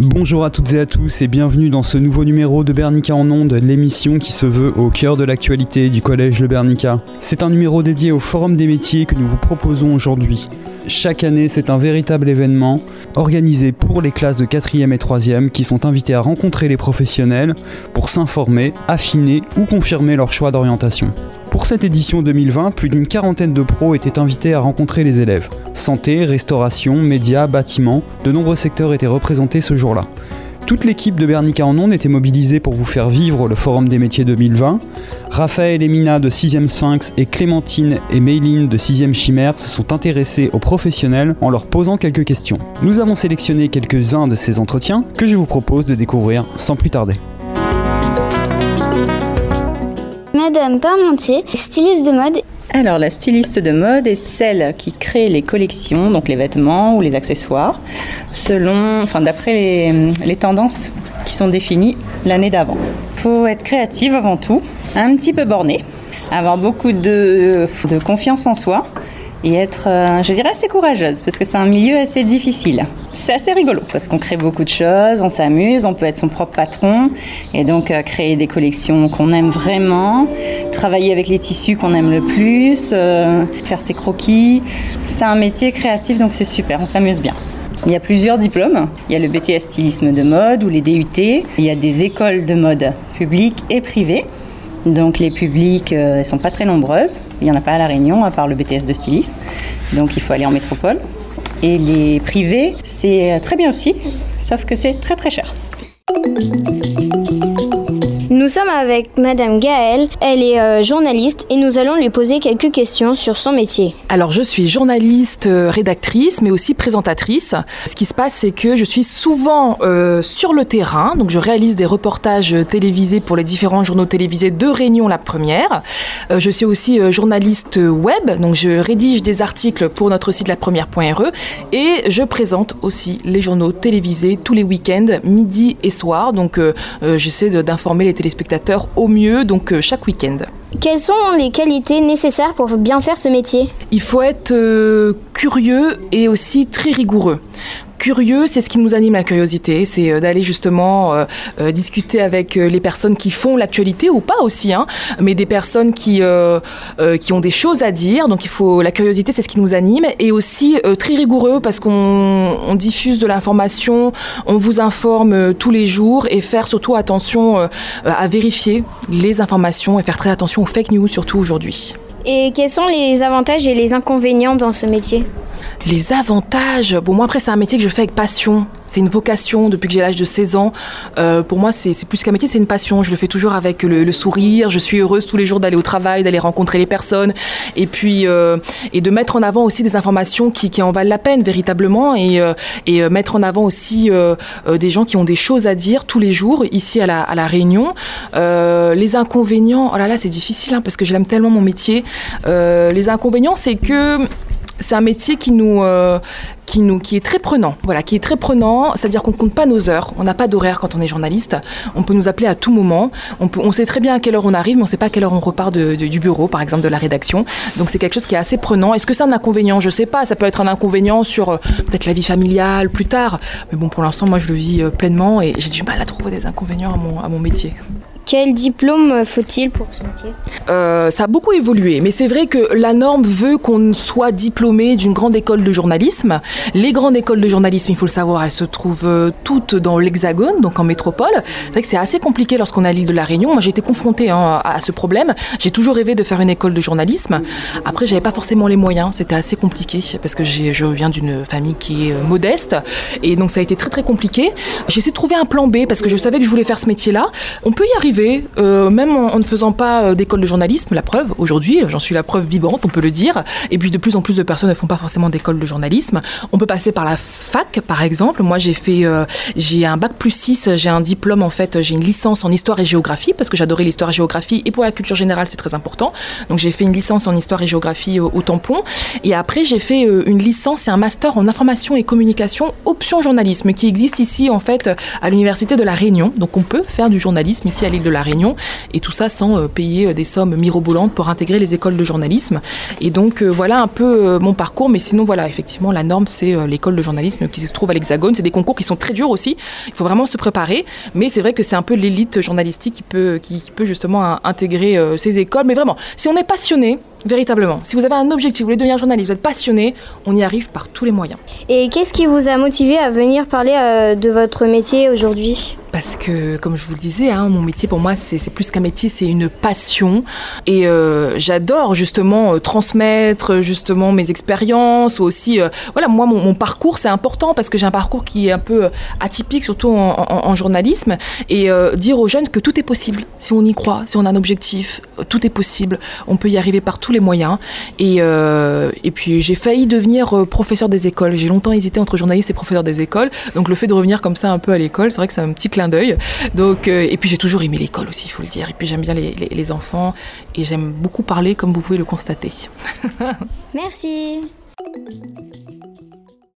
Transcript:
Bonjour à toutes et à tous et bienvenue dans ce nouveau numéro de Bernica en ondes, l'émission qui se veut au cœur de l'actualité du collège Le Bernica. C'est un numéro dédié au Forum des métiers que nous vous proposons aujourd'hui. Chaque année, c'est un véritable événement organisé pour les classes de 4e et 3e qui sont invités à rencontrer les professionnels pour s'informer, affiner ou confirmer leur choix d'orientation. Pour cette édition 2020, plus d'une quarantaine de pros étaient invités à rencontrer les élèves. Santé, restauration, médias, bâtiments, de nombreux secteurs étaient représentés ce jour-là. Toute l'équipe de Bernica en Ondes était mobilisée pour vous faire vivre le Forum des métiers 2020. Raphaël et Mina de 6e Sphinx et Clémentine et Mayline de 6e Chimère se sont intéressés aux professionnels en leur posant quelques questions. Nous avons sélectionné quelques-uns de ces entretiens que je vous propose de découvrir sans plus tarder. Madame Parmentier, styliste de mode. Alors, la styliste de mode est celle qui crée les collections, donc les vêtements ou les accessoires, selon, enfin, d'après les, tendances qui sont définies l'année d'avant. Il faut être créative avant tout, un petit peu borné, avoir beaucoup de confiance en soi et être, euh, je dirais, assez courageuse parce que c'est un milieu assez difficile. C'est assez rigolo parce qu'on crée beaucoup de choses, on s'amuse, on peut être son propre patron et donc euh, créer des collections qu'on aime vraiment, travailler avec les tissus qu'on aime le plus, euh, faire ses croquis. C'est un métier créatif donc c'est super, on s'amuse bien. Il y a plusieurs diplômes. Il y a le BTS stylisme de mode ou les DUT. Il y a des écoles de mode publiques et privées. Donc les publics ne sont pas très nombreuses. Il n'y en a pas à La Réunion, à part le BTS de stylisme. Donc il faut aller en métropole. Et les privés, c'est très bien aussi, sauf que c'est très très cher. Nous sommes avec Madame Gaëlle, elle est euh, journaliste et nous allons lui poser quelques questions sur son métier. Alors je suis journaliste, euh, rédactrice, mais aussi présentatrice. Ce qui se passe, c'est que je suis souvent euh, sur le terrain, donc je réalise des reportages télévisés pour les différents journaux télévisés de Réunion la première. Je suis aussi journaliste web, donc je rédige des articles pour notre site la première.re et je présente aussi les journaux télévisés tous les week-ends, midi et soir. Donc j'essaie d'informer les téléspectateurs au mieux, donc euh, chaque week-end. Quelles sont les qualités nécessaires pour bien faire ce métier? Il faut être euh, curieux et aussi très rigoureux. Curieux, c'est ce qui nous anime la curiosité, c'est euh, d'aller justement euh, euh, discuter avec les personnes qui font l'actualité ou pas aussi, hein, mais des personnes qui, qui ont des choses à dire. Donc il faut la curiosité, c'est ce qui nous anime, et aussi très rigoureux parce qu'on on diffuse de l'information, on vous informe tous les jours et faire surtout attention à vérifier les informations et faire très attention aux fake news surtout aujourd'hui. Et quels sont les avantages et les inconvénients dans ce métier? Les avantages, bon moi après c'est un métier que je fais avec passion, c'est une vocation depuis que j'ai l'âge de 16 ans. Euh, pour moi c'est plus qu'un métier, c'est une passion, je le fais toujours avec le, sourire, je suis heureuse tous les jours d'aller au travail, d'aller rencontrer les personnes et puis euh, et de mettre en avant aussi des informations qui, en valent la peine véritablement et, euh, et mettre en avant aussi des gens qui ont des choses à dire tous les jours ici à la, Réunion. Les inconvénients, oh là là c'est difficile hein, parce que je l'aime tellement mon métier. Les inconvénients c'est que c'est un métier qui nous, euh, qui nous, qui est très prenant. Voilà, qui est très prenant. C'est-à-dire qu'on ne compte pas nos heures. On n'a pas d'horaire quand on est journaliste. On peut nous appeler à tout moment. On, sait très bien à quelle heure on arrive, mais on ne sait pas à quelle heure on repart du bureau, par exemple, de la rédaction. Donc c'est quelque chose qui est assez prenant. Est-ce que c'est un inconvénient? Je sais pas. Ça peut être un inconvénient sur euh, peut-être la vie familiale plus tard. Mais bon, pour l'instant, moi, je le vis euh, pleinement et j'ai du mal à trouver des inconvénients à mon, à mon métier. Quel diplôme faut-il pour ce métier? Euh, ça a beaucoup évolué, mais c'est vrai que la norme veut qu'on soit diplômé d'une grande école de journalisme. Les grandes écoles de journalisme, il faut le savoir, elles se trouvent euh, toutes dans l'Hexagone, donc en métropole. C'est vrai que c'est assez compliqué lorsqu'on est l'île de la Réunion. Moi, j'ai été confrontée hein, à, ce problème. J'ai toujours rêvé de faire une école de journalisme. Après, j'avais pas forcément les moyens. C'était assez compliqué parce que je viens d'une famille qui est euh, modeste, et donc ça a été très très compliqué. J'ai essayé de trouver un plan B parce que je savais que je voulais faire ce métier-là. On peut y arriver, euh, même en, ne faisant pas euh, d'école de journalisme, la preuve, aujourd'hui, j'en suis la preuve vivante, on peut le dire. Et puis de plus en plus de personnes ne font pas forcément d'école de journalisme. On peut passer par la fac, par exemple. Moi, j'ai fait, euh, j'ai un bac plus 6, j'ai un diplôme, en fait, j'ai une licence en histoire et géographie, parce que j'adorais l'histoire et géographie, et pour la culture générale, c'est très important. Donc j'ai fait une licence en histoire et géographie au, tampon. Et après, j'ai fait une licence et un master en information et communication, option journalisme, qui existe ici, en fait, à l'université de La Réunion. Donc on peut faire du journalisme ici à l'île de La Réunion, et tout ça sans payer des sommes mirobolantes pour intégrer les écoles de journalisme. Et donc voilà un peu mon parcours, mais sinon voilà, effectivement, la norme, c'est l'école de journalisme qui se trouve à l'Hexagone. C'est des concours qui sont très durs aussi, il faut vraiment se préparer, mais c'est vrai que c'est un peu l'élite journalistique qui peut, qui, peut justement intégrer ces écoles. Mais vraiment, si on est passionné, Véritablement. Si vous avez un objectif, vous voulez devenir journaliste, vous êtes passionné, on y arrive par tous les moyens. Et qu'est-ce qui vous a motivé à venir parler euh, de votre métier aujourd'hui? Parce que, comme je vous le disais, hein, mon métier pour moi, c'est plus qu'un métier, c'est une passion. Et euh, j'adore justement euh, transmettre justement mes expériences. Aussi, euh, voilà, moi, mon, parcours, c'est important parce que j'ai un parcours qui est un peu atypique, surtout en, journalisme. Et dire aux jeunes que tout est possible. Si on y croit, si on a un objectif, tout est possible. On peut y arriver par tous les moyens. Et, puis, j'ai failli devenir professeur des écoles. J'ai longtemps hésité entre journaliste et professeur des écoles. Donc, le fait de revenir comme ça un peu à l'école, c'est vrai que c'est un petit clin d'œil. Donc, euh, et puis j'ai toujours aimé l'école aussi, il faut le dire. Et puis j'aime bien les, les enfants et j'aime beaucoup parler, comme vous pouvez le constater. Merci.